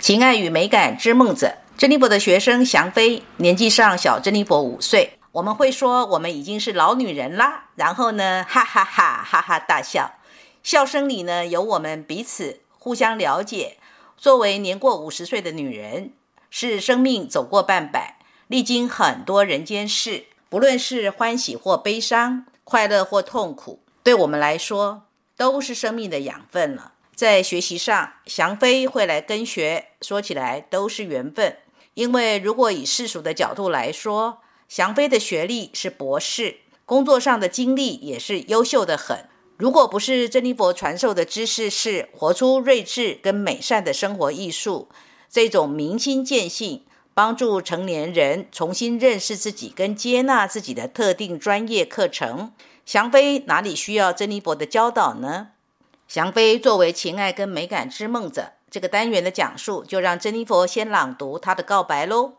情爱与美感之梦者，珍妮佛的学生祥飞年纪上小珍妮佛五岁。我们会说我们已经是老女人啦，然后呢，哈哈哈哈哈大笑，笑声里呢有我们彼此互相了解。作为年过五十岁的女人，是生命走过半百，历经很多人间事，不论是欢喜或悲伤，快乐或痛苦，对我们来说都是生命的养分了。在学习上，祥飞会来跟学，说起来都是缘分。因为如果以世俗的角度来说，祥飞的学历是博士，工作上的经历也是优秀的很。如果不是珍妮佛传授的知识是活出睿智跟美善的生活艺术，这种明心见性，帮助成年人重新认识自己跟接纳自己的特定专业课程，祥飞哪里需要珍妮佛的教导呢？祥飞作为情爱跟美感之梦者这个单元的讲述，就让珍妮佛先朗读她的告白喽。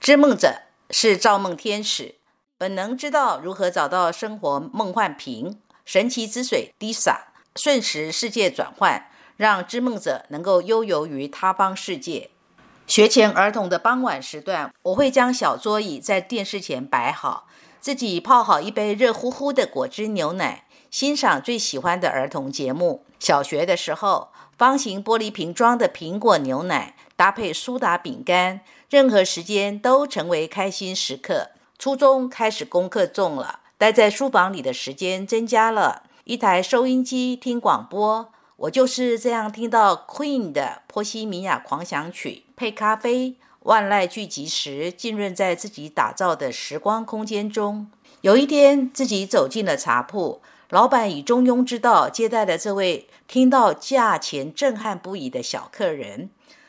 知梦者是造梦天使，本能知道如何找到生活梦幻瓶，神奇之水滴洒，瞬时世界转换，让知梦者能够悠游于他方世界。学前儿童的傍晚时段，我会将小桌椅在电视前摆好，自己泡好一杯热乎乎的果汁牛奶。欣赏最喜欢的儿童节目。小学的时候，方形玻璃瓶装的苹果牛奶搭配苏打饼干，任何时间都成为开心时刻。初中开始功课重了，待在书房里的时间增加了。一台收音机听广播，我就是这样听到 Queen 的《波西米亚狂想曲》，配咖啡，万籁俱寂时，浸润在自己打造的时光空间中。有一天，自己走进了茶铺。老板以中庸之道接待了这位听到价钱震撼不已的小客人。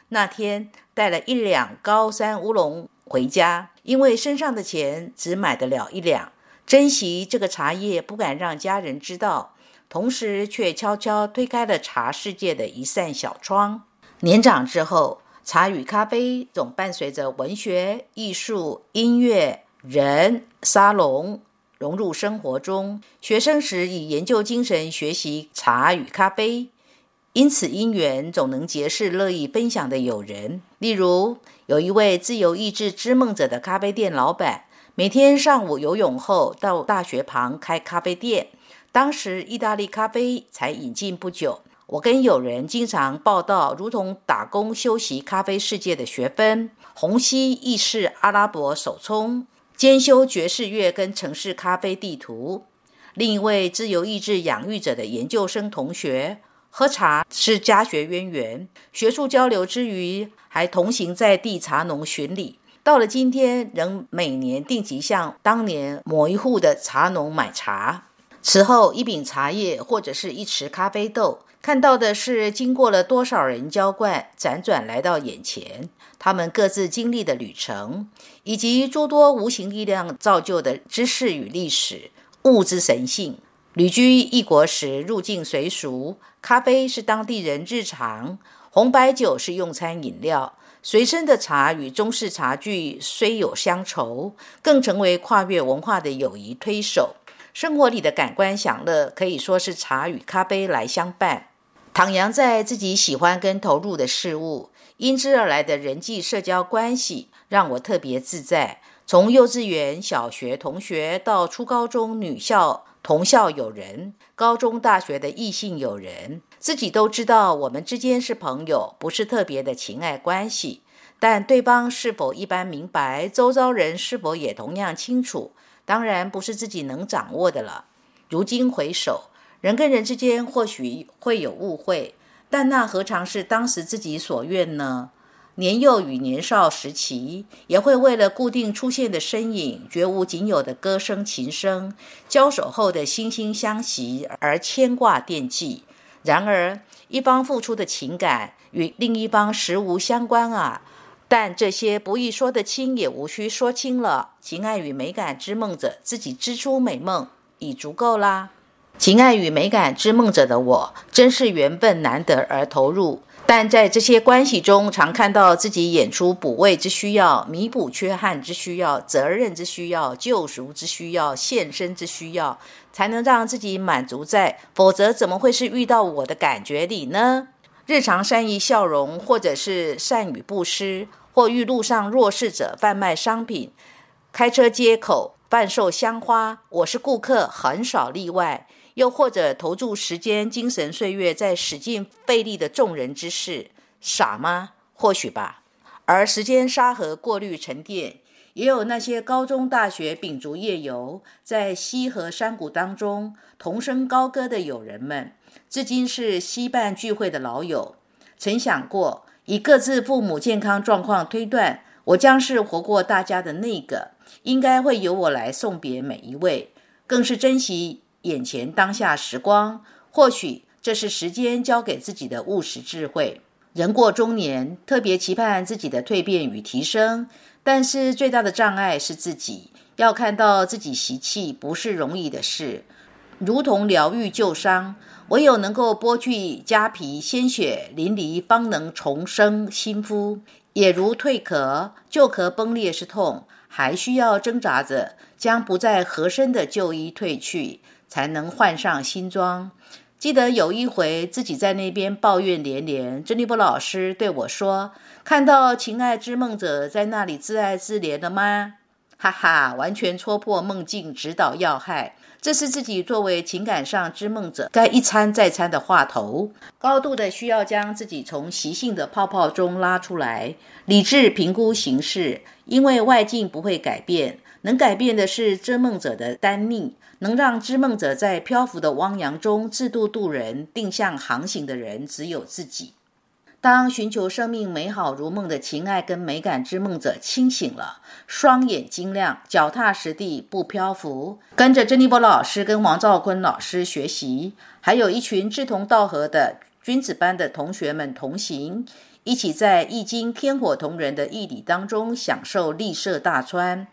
那天带了一两高山乌龙回家，因为身上的钱只买得了一两，珍惜这个茶叶不敢让家人知道，同时却悄悄推开了茶世界的一扇小窗。年长之后，茶与咖啡总伴随着文学、艺术、音乐、人、沙龙。融入生活中。学生时以研究精神学习茶与咖啡，因此因缘总能结识乐意分享的友人。例如，有一位自由意志之梦者的咖啡店老板，每天上午游泳后到大学旁开咖啡店。当时意大利咖啡才引进不久，我跟友人经常报道如同打工修习咖啡世界的学分，虹吸意式阿拉伯手冲。兼修爵士乐跟城市咖啡地图。另一位自由意志养育者的研究生同学，喝茶是家学渊源。学术交流之余，还同行在地茶农巡礼。到了今天，仍每年定期向当年某一户的茶农买茶。此后，一柄茶叶或者是一池咖啡豆，看到的是经过了多少人浇灌，辗转来到眼前。他们各自经历的旅程，以及诸多无形力量造就的知识与历史、物之神性。旅居异国时，入境随俗，咖啡是当地人日常，红白酒是用餐饮料，随身的茶与中式茶具虽有乡愁，更成为跨越文化的友谊推手。生活里的感官享乐，可以说是茶与咖啡来相伴。徜徉在自己喜欢跟投入的事物。因之而来的人际社交关系让我特别自在。从幼稚园、小学同学到初高中女校同校友人，高中、大学的异性友人，自己都知道我们之间是朋友，不是特别的情爱关系。但对方是否一般明白，周遭人是否也同样清楚，当然不是自己能掌握的了。如今回首，人跟人之间或许会有误会。但那何尝是当时自己所愿呢？年幼与年少时期，也会为了固定出现的身影、绝无仅有的歌声、琴声、交手后的惺惺相惜而牵挂惦记。然而，一方付出的情感与另一方实无相关啊！但这些不易说得清，也无需说清了。情爱与美感之梦者自己织出美梦已足够啦。情爱与美感之梦者的我，真是缘分难得而投入。但在这些关系中，常看到自己演出补位之需要、弥补缺憾之需要、责任之需要、救赎之需要、献身之需要，才能让自己满足在。否则，怎么会是遇到我的感觉里呢？日常善意笑容，或者是善语布施，或遇路上弱势者贩卖商品，开车接口贩售香花，我是顾客，很少例外。又或者投注时间、精神、岁月在使劲费力的众人之事，傻吗？或许吧。而时间沙盒过滤沉淀，也有那些高中、大学秉烛夜游，在溪河山谷当中同声高歌的友人们，至今是西办聚会的老友。曾想过，以各自父母健康状况推断，我将是活过大家的那个，应该会由我来送别每一位，更是珍惜。眼前当下时光，或许这是时间教给自己的务实智慧。人过中年，特别期盼自己的蜕变与提升，但是最大的障碍是自己。要看到自己习气，不是容易的事。如同疗愈旧伤，唯有能够剥去痂皮，鲜血淋漓，方能重生新肤。也如蜕壳，旧壳崩裂是痛，还需要挣扎着将不再合身的旧衣褪去。才能换上新装。记得有一回自己在那边抱怨连连，珍妮波老师对我说：“看到情爱之梦者在那里自爱自怜了吗？”哈哈，完全戳破梦境指导要害。这是自己作为情感上之梦者该一餐再餐的话头，高度的需要将自己从习性的泡泡中拉出来，理智评估形势，因为外境不会改变。能改变的是追梦者的单逆，能让织梦者在漂浮的汪洋中自度渡人、定向航行的人，只有自己。当寻求生命美好如梦的情爱跟美感之梦者清醒了，双眼晶亮，脚踏实地不漂浮，跟着珍妮波老师跟王兆坤老师学习，还有一群志同道合的君子班的同学们同行，一起在易经天火同人的义理当中享受立舍大川。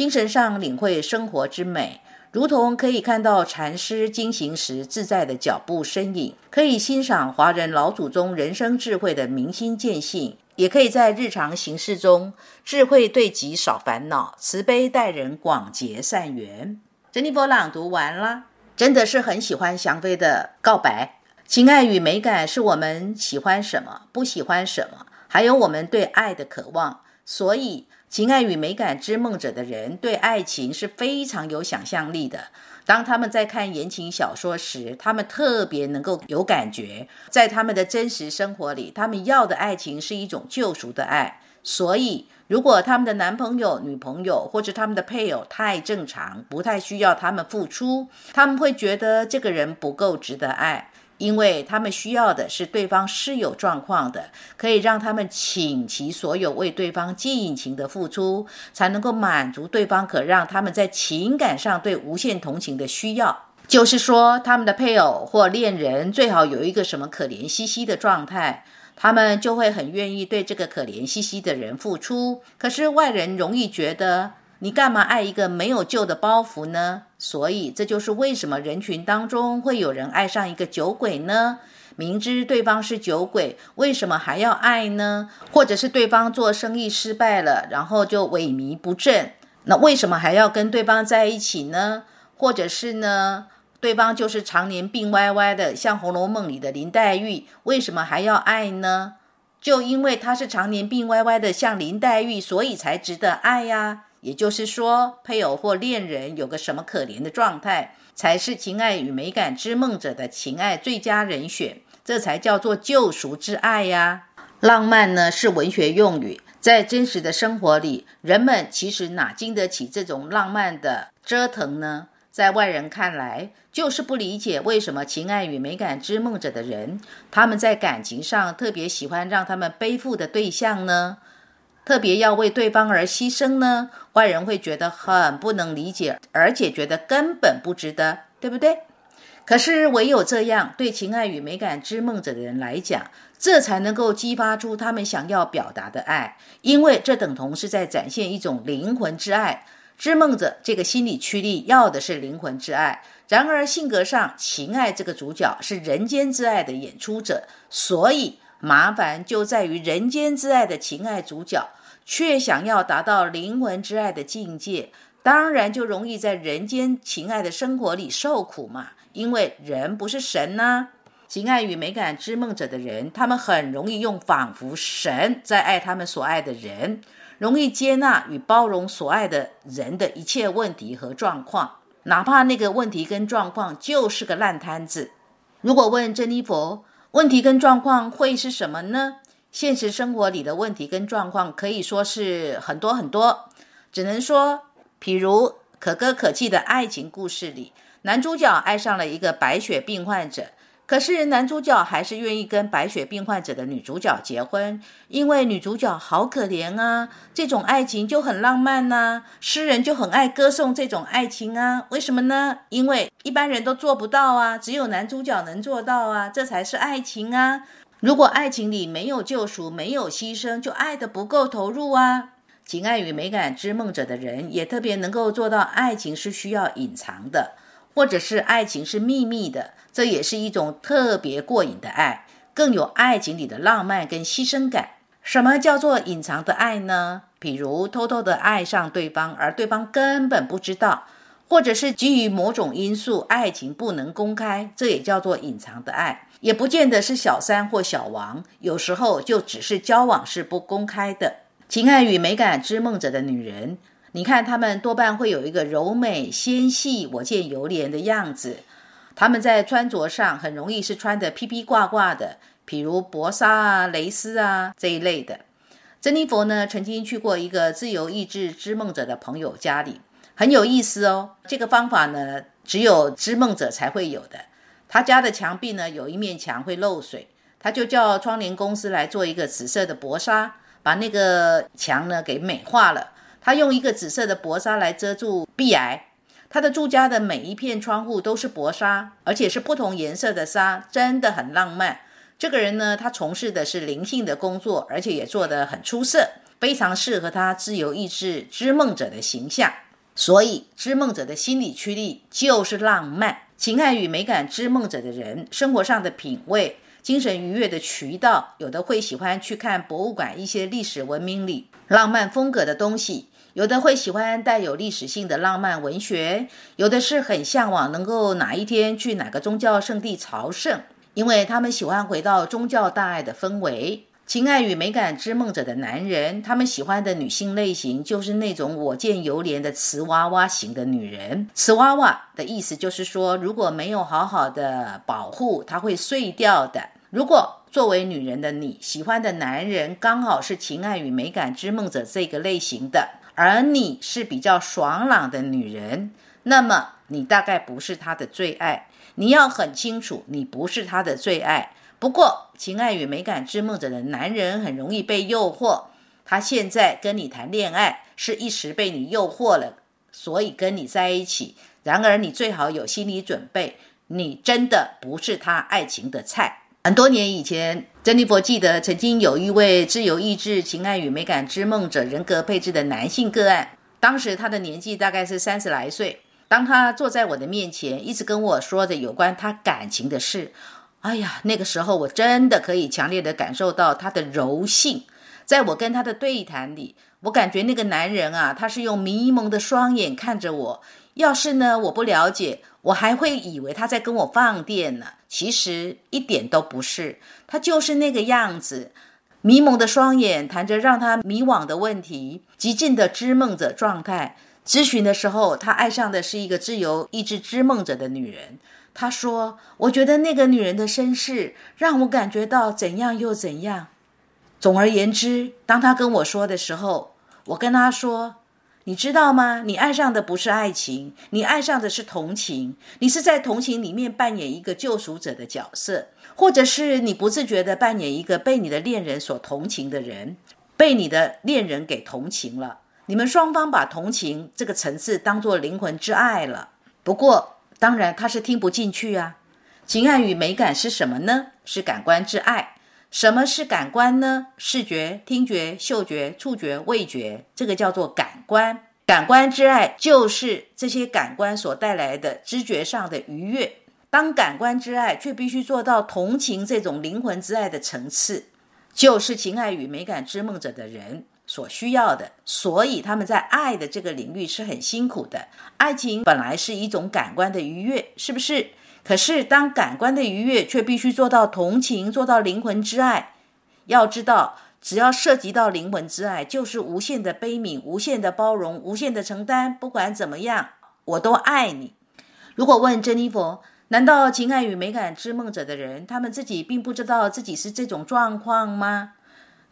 精神上领会生活之美，如同可以看到禅师经行时自在的脚步身影，可以欣赏华人老祖宗人生智慧的明心见性，也可以在日常行事中智慧对己少烦恼，慈悲待人广结善缘。珍妮佛朗读完了，真的是很喜欢祥飞的告白。情爱与美感是我们喜欢什么，不喜欢什么，还有我们对爱的渴望，所以。情爱与美感之梦者的人，对爱情是非常有想象力的。当他们在看言情小说时，他们特别能够有感觉。在他们的真实生活里，他们要的爱情是一种救赎的爱。所以，如果他们的男朋友、女朋友或者他们的配偶太正常，不太需要他们付出，他们会觉得这个人不够值得爱。因为他们需要的是对方是有状况的，可以让他们倾其所有为对方尽情的付出，才能够满足对方，可让他们在情感上对无限同情的需要。就是说，他们的配偶或恋人最好有一个什么可怜兮兮的状态，他们就会很愿意对这个可怜兮兮的人付出。可是外人容易觉得。你干嘛爱一个没有救的包袱呢？所以这就是为什么人群当中会有人爱上一个酒鬼呢？明知对方是酒鬼，为什么还要爱呢？或者是对方做生意失败了，然后就萎靡不振，那为什么还要跟对方在一起呢？或者是呢，对方就是常年病歪歪的，像《红楼梦》里的林黛玉，为什么还要爱呢？就因为他是常年病歪歪的，像林黛玉，所以才值得爱呀。也就是说，配偶或恋人有个什么可怜的状态，才是情爱与美感之梦者的情爱最佳人选，这才叫做救赎之爱呀。浪漫呢是文学用语，在真实的生活里，人们其实哪经得起这种浪漫的折腾呢？在外人看来，就是不理解为什么情爱与美感之梦者的人，他们在感情上特别喜欢让他们背负的对象呢，特别要为对方而牺牲呢？外人会觉得很不能理解，而且觉得根本不值得，对不对？可是唯有这样，对情爱与美感之梦者的人来讲，这才能够激发出他们想要表达的爱，因为这等同是在展现一种灵魂之爱。知梦者这个心理驱力要的是灵魂之爱，然而性格上情爱这个主角是人间之爱的演出者，所以麻烦就在于人间之爱的情爱主角却想要达到灵魂之爱的境界，当然就容易在人间情爱的生活里受苦嘛。因为人不是神呐，情爱与美感之梦者的人，他们很容易用仿佛神在爱他们所爱的人。容易接纳与包容所爱的人的一切问题和状况，哪怕那个问题跟状况就是个烂摊子。如果问珍妮佛，问题跟状况会是什么呢？现实生活里的问题跟状况可以说是很多很多，只能说，譬如可歌可泣的爱情故事里，男主角爱上了一个白血病患者。可是男主角还是愿意跟白血病患者的女主角结婚，因为女主角好可怜啊，这种爱情就很浪漫呐，诗人就很爱歌颂这种爱情啊。为什么呢？因为一般人都做不到啊，只有男主角能做到啊，这才是爱情啊。如果爱情里没有救赎，没有牺牲，就爱的不够投入啊。情爱与美感之梦者的人，也特别能够做到，爱情是需要隐藏的。或者是爱情是秘密的，这也是一种特别过瘾的爱，更有爱情里的浪漫跟牺牲感。什么叫做隐藏的爱呢？比如偷偷的爱上对方，而对方根本不知道，或者是基于某种因素，爱情不能公开，这也叫做隐藏的爱。也不见得是小三或小王，有时候就只是交往是不公开的。情爱与美感之梦者的女人。你看，他们多半会有一个柔美纤细、我见犹怜的样子。他们在穿着上很容易是穿的披披挂挂的，比如薄纱啊、蕾丝啊这一类的。珍妮佛呢，曾经去过一个自由意志织梦者的朋友家里，很有意思哦。这个方法呢，只有织梦者才会有的。他家的墙壁呢，有一面墙会漏水，他就叫窗帘公司来做一个紫色的薄纱，把那个墙呢给美化了。他用一个紫色的薄纱来遮住壁癌。他的住家的每一片窗户都是薄纱，而且是不同颜色的纱，真的很浪漫。这个人呢，他从事的是灵性的工作，而且也做得很出色，非常适合他自由意志织梦者的形象。所以，织梦者的心理驱力就是浪漫、情爱与美感。织梦者的人生活上的品味。精神愉悦的渠道，有的会喜欢去看博物馆一些历史文明里浪漫风格的东西，有的会喜欢带有历史性的浪漫文学，有的是很向往能够哪一天去哪个宗教圣地朝圣，因为他们喜欢回到宗教大爱的氛围。情爱与美感之梦者的男人，他们喜欢的女性类型就是那种我见犹怜的瓷娃娃型的女人。瓷娃娃的意思就是说，如果没有好好的保护，它会碎掉的。如果作为女人的你喜欢的男人刚好是情爱与美感之梦者这个类型的，而你是比较爽朗的女人，那么你大概不是他的最爱。你要很清楚，你不是他的最爱。不过，情爱与美感之梦者的男人很容易被诱惑。他现在跟你谈恋爱，是一时被你诱惑了，所以跟你在一起。然而，你最好有心理准备，你真的不是他爱情的菜。很多年以前，珍妮佛记得曾经有一位自由意志、情爱与美感之梦者人格配置的男性个案。当时他的年纪大概是三十来岁。当他坐在我的面前，一直跟我说着有关他感情的事。哎呀，那个时候我真的可以强烈的感受到他的柔性，在我跟他的对谈里，我感觉那个男人啊，他是用迷蒙的双眼看着我。要是呢，我不了解，我还会以为他在跟我放电呢。其实一点都不是，他就是那个样子，迷蒙的双眼，谈着让他迷惘的问题，极尽的织梦者状态。咨询的时候，他爱上的是一个自由意志织梦者的女人。他说：“我觉得那个女人的身世让我感觉到怎样又怎样。总而言之，当他跟我说的时候，我跟他说：你知道吗？你爱上的不是爱情，你爱上的是同情。你是在同情里面扮演一个救赎者的角色，或者是你不自觉的扮演一个被你的恋人所同情的人，被你的恋人给同情了。你们双方把同情这个层次当做灵魂之爱了。不过，当然他是听不进去啊。情爱与美感是什么呢？是感官之爱。什么是感官呢？视觉、听觉、嗅觉、触觉、味觉，这个叫做感官。感官之爱就是这些感官所带来的知觉上的愉悦。当感官之爱却必须做到同情这种灵魂之爱的层次，就是情爱与美感之梦者的人所需要的。所以他们在爱的这个领域是很辛苦的。爱情本来是一种感官的愉悦，是不是？可是，当感官的愉悦却必须做到同情，做到灵魂之爱。要知道，只要涉及到灵魂之爱，就是无限的悲悯、无限的包容、无限的承担。不管怎么样，我都爱你。如果问珍妮佛，难道情爱与美感之梦者的人，他们自己并不知道自己是这种状况吗？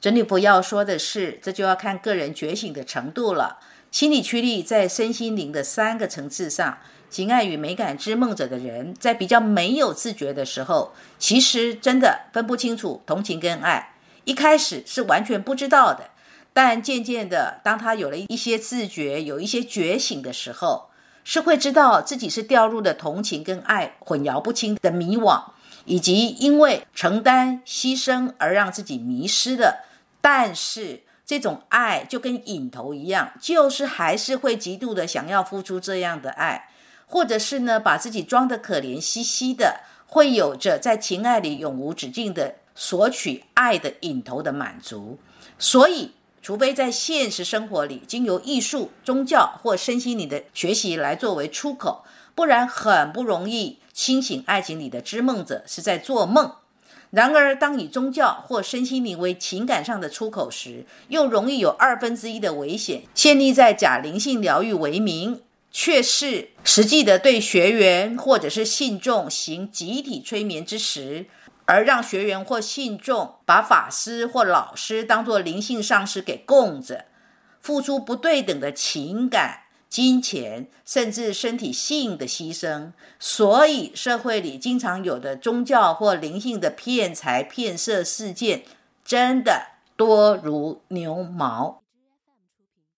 珍妮佛要说的是，这就要看个人觉醒的程度了。心理驱力在身心灵的三个层次上。情爱与美感之梦者的人，在比较没有自觉的时候，其实真的分不清楚同情跟爱。一开始是完全不知道的，但渐渐的，当他有了一些自觉，有一些觉醒的时候，是会知道自己是掉入了同情跟爱混淆不清的迷惘，以及因为承担牺牲而让自己迷失的。但是这种爱就跟瘾头一样，就是还是会极度的想要付出这样的爱。或者是呢，把自己装得可怜兮兮的，会有着在情爱里永无止境的索取爱的瘾头的满足。所以，除非在现实生活里经由艺术、宗教或身心里的学习来作为出口，不然很不容易清醒。爱情里的知梦者是在做梦。然而，当以宗教或身心灵为情感上的出口时，又容易有二分之一的危险，建立在假灵性疗愈为名。却是实际的对学员或者是信众行集体催眠之时，而让学员或信众把法师或老师当作灵性上师给供着，付出不对等的情感、金钱，甚至身体性的牺牲。所以社会里经常有的宗教或灵性的骗财骗色事件，真的多如牛毛。